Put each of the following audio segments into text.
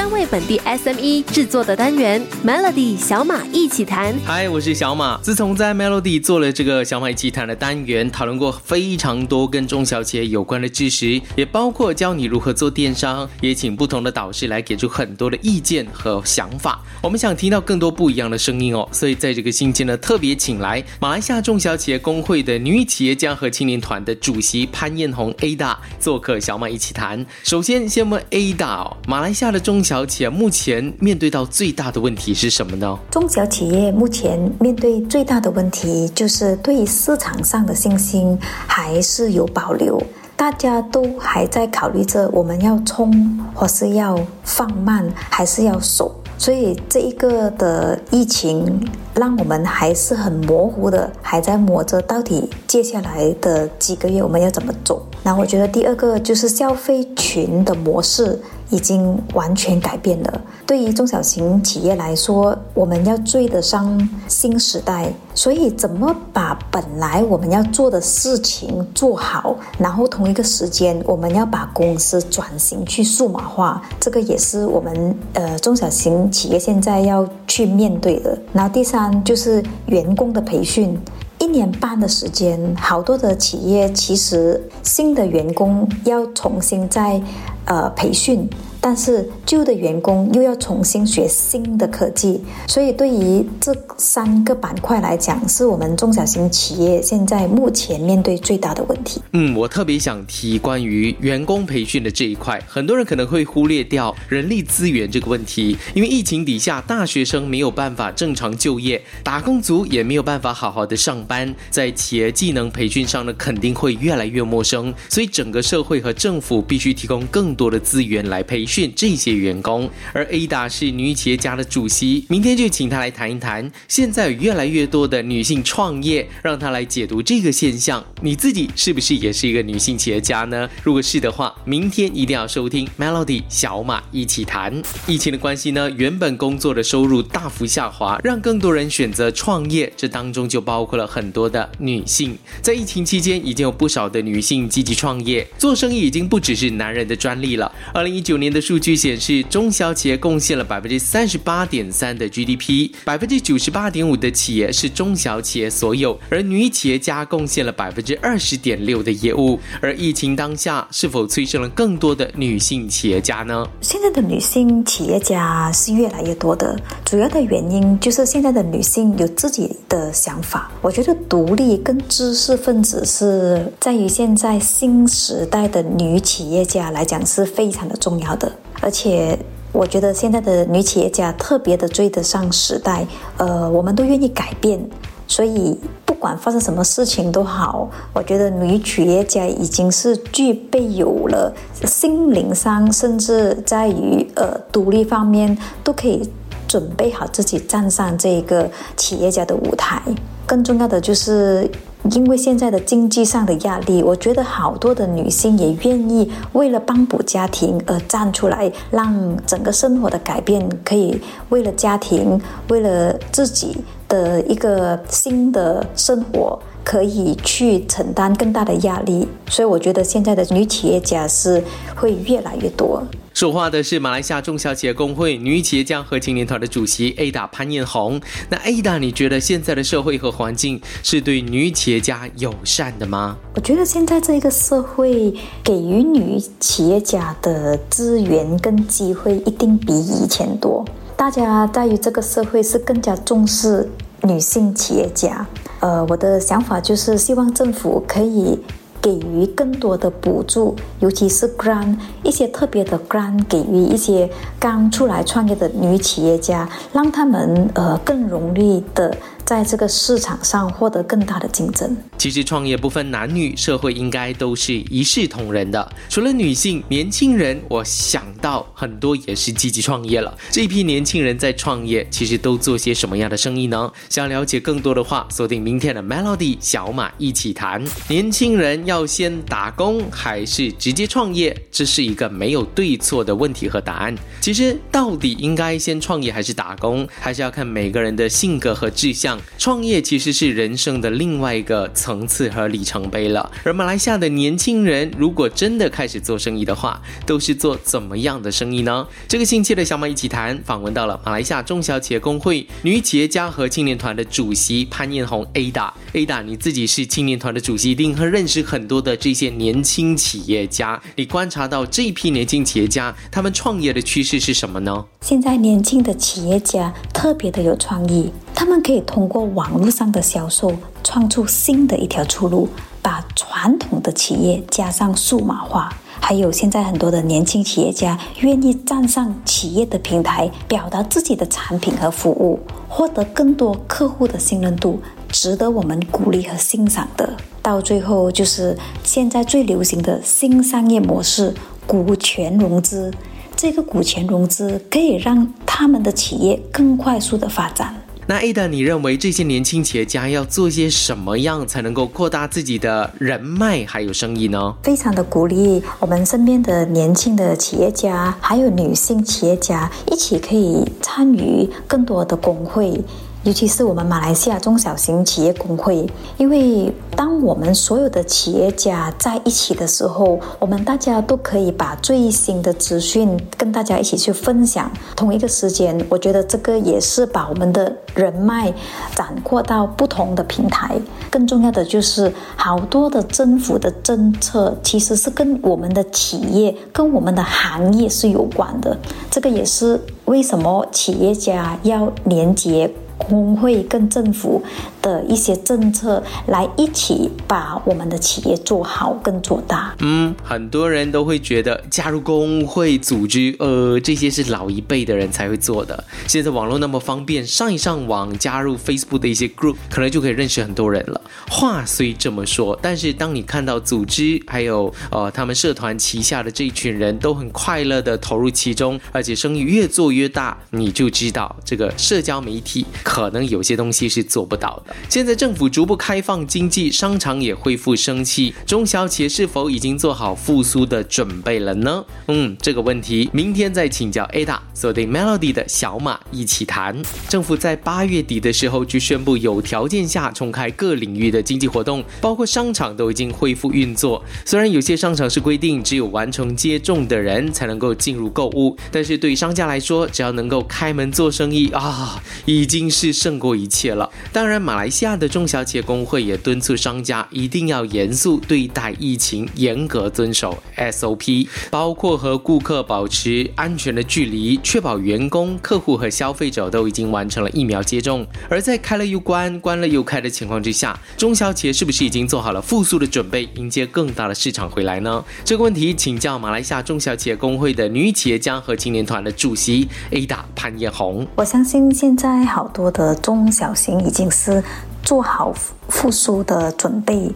专为本地 SME 制作的单元 Melody 小马一起谈。嗨，我是小马。自从在 Melody 做了这个小马一起谈的单元，讨论过非常多跟中小企业有关的知识，也包括教你如何做电商，也请不同的导师来给出很多的意见和想法。我们想听到更多不一样的声音哦，所以在这个星期呢，特别请来马来西亚中小企业工会的女企业家和青年团的主席潘艳红 Ada 做客小马一起谈。首先，先问 Ada 哦，马来西亚的中小小企业目前面对到最大的问题是什么呢？中小企业目前面对最大的问题就是对于市场上的信心还是有保留，大家都还在考虑着我们要冲或是要放慢，还是要守。所以这一个的疫情让我们还是很模糊的，还在摸着到底接下来的几个月我们要怎么走。那我觉得第二个就是消费群的模式。已经完全改变了。对于中小型企业来说，我们要追得上新时代，所以怎么把本来我们要做的事情做好，然后同一个时间我们要把公司转型去数码化，这个也是我们呃中小型企业现在要去面对的。然后第三就是员工的培训，一年半的时间，好多的企业其实新的员工要重新再。呃，培训，但是旧的员工又要重新学新的科技，所以对于这三个板块来讲，是我们中小型企业现在目前面对最大的问题。嗯，我特别想提关于员工培训的这一块，很多人可能会忽略掉人力资源这个问题，因为疫情底下，大学生没有办法正常就业，打工族也没有办法好好的上班，在企业技能培训上呢，肯定会越来越陌生，所以整个社会和政府必须提供更。多的资源来培训这些员工，而 Ada 是女企业家的主席，明天就请她来谈一谈。现在有越来越多的女性创业，让她来解读这个现象。你自己是不是也是一个女性企业家呢？如果是的话，明天一定要收听 Melody 小马一起谈。疫情的关系呢，原本工作的收入大幅下滑，让更多人选择创业，这当中就包括了很多的女性。在疫情期间，已经有不少的女性积极创业，做生意已经不只是男人的专。利了。二零一九年的数据显示，中小企业贡献了百分之三十八点三的 GDP，百分之九十八点五的企业是中小企业所有，而女企业家贡献了百分之二十点六的业务。而疫情当下，是否催生了更多的女性企业家呢？现在的女性企业家是越来越多的，主要的原因就是现在的女性有自己的想法。我觉得独立跟知识分子是在于现在新时代的女企业家来讲。是非常的重要的而且我觉得现在的女企业家特别的追得上时代，呃，我们都愿意改变，所以不管发生什么事情都好，我觉得女企业家已经是具备有了心灵上，甚至在于呃独立方面都可以准备好自己站上这个企业家的舞台。更重要的就是。因为现在的经济上的压力，我觉得好多的女性也愿意为了帮补家庭而站出来，让整个生活的改变可以为了家庭，为了自己的一个新的生活，可以去承担更大的压力。所以我觉得现在的女企业家是会越来越多。说话的是马来西亚中小企业工会女企业家和青年团的主席 Ada 潘艳红。那 Ada，你觉得现在的社会和环境是对女企业家友善的吗？我觉得现在这个社会给予女企业家的资源跟机会一定比以前多。大家在于这个社会是更加重视女性企业家。呃，我的想法就是希望政府可以。给予更多的补助，尤其是 grant 一些特别的 grant，给予一些刚出来创业的女企业家，让他们呃更容易的。在这个市场上获得更大的竞争。其实创业不分男女，社会应该都是一视同仁的。除了女性，年轻人，我想到很多也是积极创业了。这批年轻人在创业，其实都做些什么样的生意呢？想了解更多的话，锁定明天的 Melody 小马一起谈。年轻人要先打工还是直接创业？这是一个没有对错的问题和答案。其实到底应该先创业还是打工，还是要看每个人的性格和志向。创业其实是人生的另外一个层次和里程碑了。而马来西亚的年轻人如果真的开始做生意的话，都是做怎么样的生意呢？这个星期的小马一起谈访问到了马来西亚中小企业工会女企业家和青年团的主席潘艳红 Ada。Ada，你自己是青年团的主席，一定会认识很多的这些年轻企业家。你观察到这一批年轻企业家，他们创业的趋势是什么呢？现在年轻的企业家特别的有创意，他们可以通过网络上的销售，创出新的一条出路，把传统的企业加上数码化。还有现在很多的年轻企业家愿意站上企业的平台，表达自己的产品和服务，获得更多客户的信任度，值得我们鼓励和欣赏的。到最后，就是现在最流行的新商业模式——股权融资。这个股权融资可以让他们的企业更快速的发展。那 Ada，你认为这些年轻企业家要做些什么样才能够扩大自己的人脉还有生意呢？非常的鼓励我们身边的年轻的企业家，还有女性企业家一起可以参与更多的工会。尤其是我们马来西亚中小型企业工会，因为当我们所有的企业家在一起的时候，我们大家都可以把最新的资讯跟大家一起去分享。同一个时间，我觉得这个也是把我们的人脉展扩到不同的平台。更重要的就是，好多的政府的政策其实是跟我们的企业、跟我们的行业是有关的。这个也是为什么企业家要连接。工会跟政府的一些政策来一起把我们的企业做好跟做大。嗯，很多人都会觉得加入工会组织，呃，这些是老一辈的人才会做的。现在网络那么方便，上一上网加入 Facebook 的一些 group，可能就可以认识很多人了。话虽这么说，但是当你看到组织还有呃他们社团旗下的这一群人都很快乐的投入其中，而且生意越做越大，你就知道这个社交媒体。可能有些东西是做不到的。现在政府逐步开放经济，商场也恢复生气，中小企业是否已经做好复苏的准备了呢？嗯，这个问题明天再请教 Ada。锁定 Melody 的小马一起谈。政府在八月底的时候就宣布，有条件下重开各领域的经济活动，包括商场都已经恢复运作。虽然有些商场是规定只有完成接种的人才能够进入购物，但是对商家来说，只要能够开门做生意啊，已经是。是胜过一切了。当然，马来西亚的中小企业工会也敦促商家一定要严肃对待疫情，严格遵守 SOP，包括和顾客保持安全的距离，确保员工、客户和消费者都已经完成了疫苗接种。而在开了又关、关了又开的情况之下，中小企业是不是已经做好了复苏的准备，迎接更大的市场回来呢？这个问题，请教马来西亚中小企业工会的女企业家和青年团的主席 Ada 潘艳红。我相信现在好多。的中小型已经是做好复苏的准备，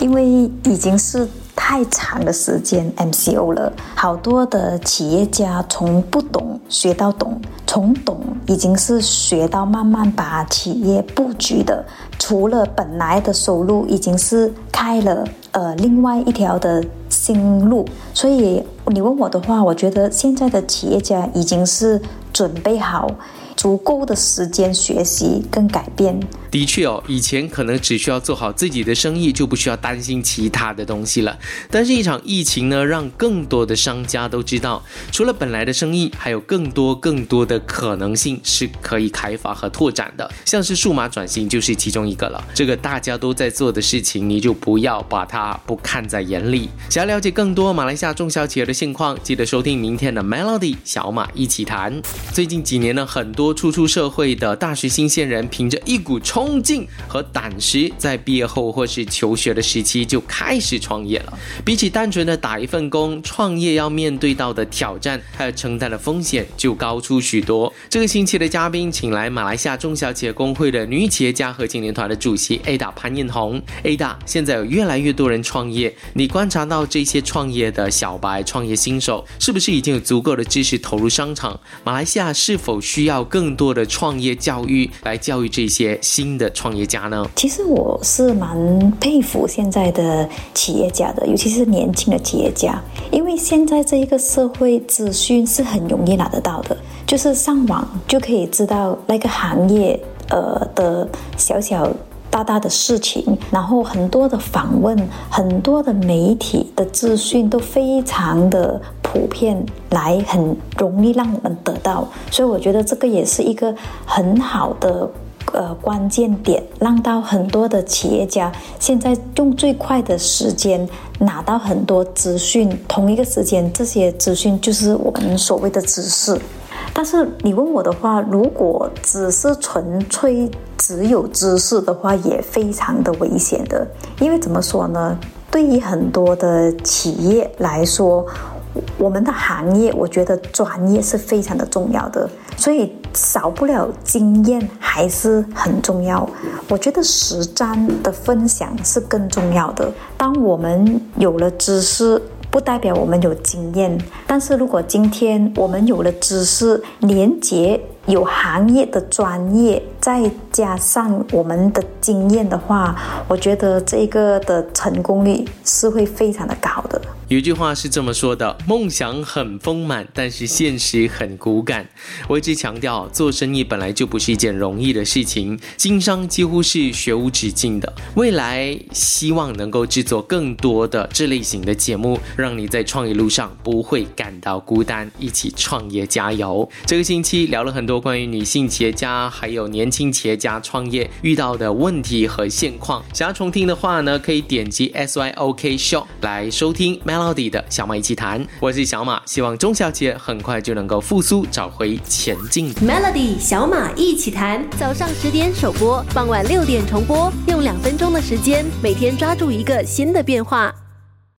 因为已经是太长的时间 MCO 了。好多的企业家从不懂学到懂，从懂已经是学到慢慢把企业布局的。除了本来的收入，已经是开了呃另外一条的新路。所以你问我的话，我觉得现在的企业家已经是准备好。足够的时间学习跟改变。的确哦，以前可能只需要做好自己的生意，就不需要担心其他的东西了。但是，一场疫情呢，让更多的商家都知道，除了本来的生意，还有更多更多的可能性是可以开发和拓展的。像是数码转型就是其中一个了。这个大家都在做的事情，你就不要把它不看在眼里。想要了解更多马来西亚中小企业的现况，记得收听明天的 Melody 小马一起谈。最近几年呢，很多初出社会的大学新鲜人，凭着一股冲劲和胆识，在毕业后或是求学的时期就开始创业了。比起单纯的打一份工，创业要面对到的挑战还有承担的风险就高出许多。这个星期的嘉宾，请来马来西亚中小企业工会的女企业家和青年团的主席 Ada 潘艳红。Ada，现在有越来越多人创业，你观察到这些创业的小白、创业新手，是不是已经有足够的知识投入商场？马来西亚是否需要更多的创业教育来教育这些新？的创业家呢？其实我是蛮佩服现在的企业家的，尤其是年轻的企业家，因为现在这一个社会资讯是很容易拿得到的，就是上网就可以知道那个行业呃的小小。大大的事情，然后很多的访问，很多的媒体的资讯都非常的图片，来很容易让我们得到，所以我觉得这个也是一个很好的呃关键点，让到很多的企业家现在用最快的时间拿到很多资讯，同一个时间这些资讯就是我们所谓的知识。但是你问我的话，如果只是纯粹只有知识的话，也非常的危险的。因为怎么说呢？对于很多的企业来说，我们的行业，我觉得专业是非常的重要的，所以少不了经验还是很重要。我觉得实战的分享是更重要的。当我们有了知识。不代表我们有经验，但是如果今天我们有了知识连接，有行业的专业，再加上我们的经验的话，我觉得这个的成功率是会非常的高的。有一句话是这么说的：梦想很丰满，但是现实很骨感。我一直强调，做生意本来就不是一件容易的事情，经商几乎是学无止境的。未来希望能够制作更多的这类型的节目，让你在创业路上不会感到孤单。一起创业，加油！这个星期聊了很多关于女性企业家还有年轻企业家创业遇到的问题和现况。想要重听的话呢，可以点击 S Y O K Show 来收听。Melody 的小马一起谈，我是小马，希望中小企业很快就能够复苏，找回前进。Melody 小马一起谈，早上十点首播，傍晚六点重播，用两分钟的时间，每天抓住一个新的变化。